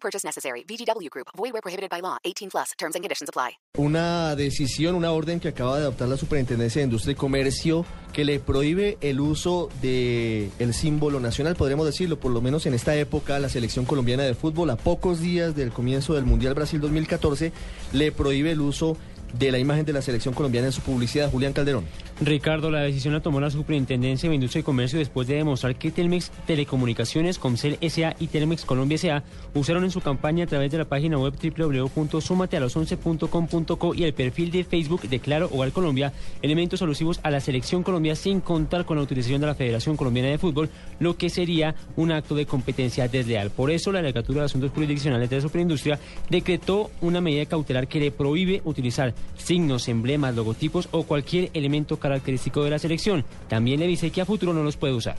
Purchase necessary. VGW Group. Void where prohibited by law. 18 plus. Terms and conditions apply. Una decisión, una orden que acaba de adoptar la Superintendencia de Industria y Comercio que le prohíbe el uso de el símbolo nacional, podríamos decirlo, por lo menos en esta época, la selección colombiana de fútbol, a pocos días del comienzo del Mundial Brasil 2014, le prohíbe el uso de la imagen de la selección colombiana en su publicidad. Julián Calderón. Ricardo, la decisión la tomó la Superintendencia de Industria y Comercio después de demostrar que Telmex Telecomunicaciones, Comcel SA y Telmex Colombia SA usaron en su campaña a través de la página web www.sumatealos11.com.co y el perfil de Facebook de Claro Hogar Colombia elementos alusivos a la selección Colombia sin contar con la autorización de la Federación Colombiana de Fútbol, lo que sería un acto de competencia desleal. Por eso, la Legatura de Asuntos Jurisdiccionales de la Superindustria decretó una medida cautelar que le prohíbe utilizar signos, emblemas, logotipos o cualquier elemento característico de la selección. También le dice que a futuro no los puede usar.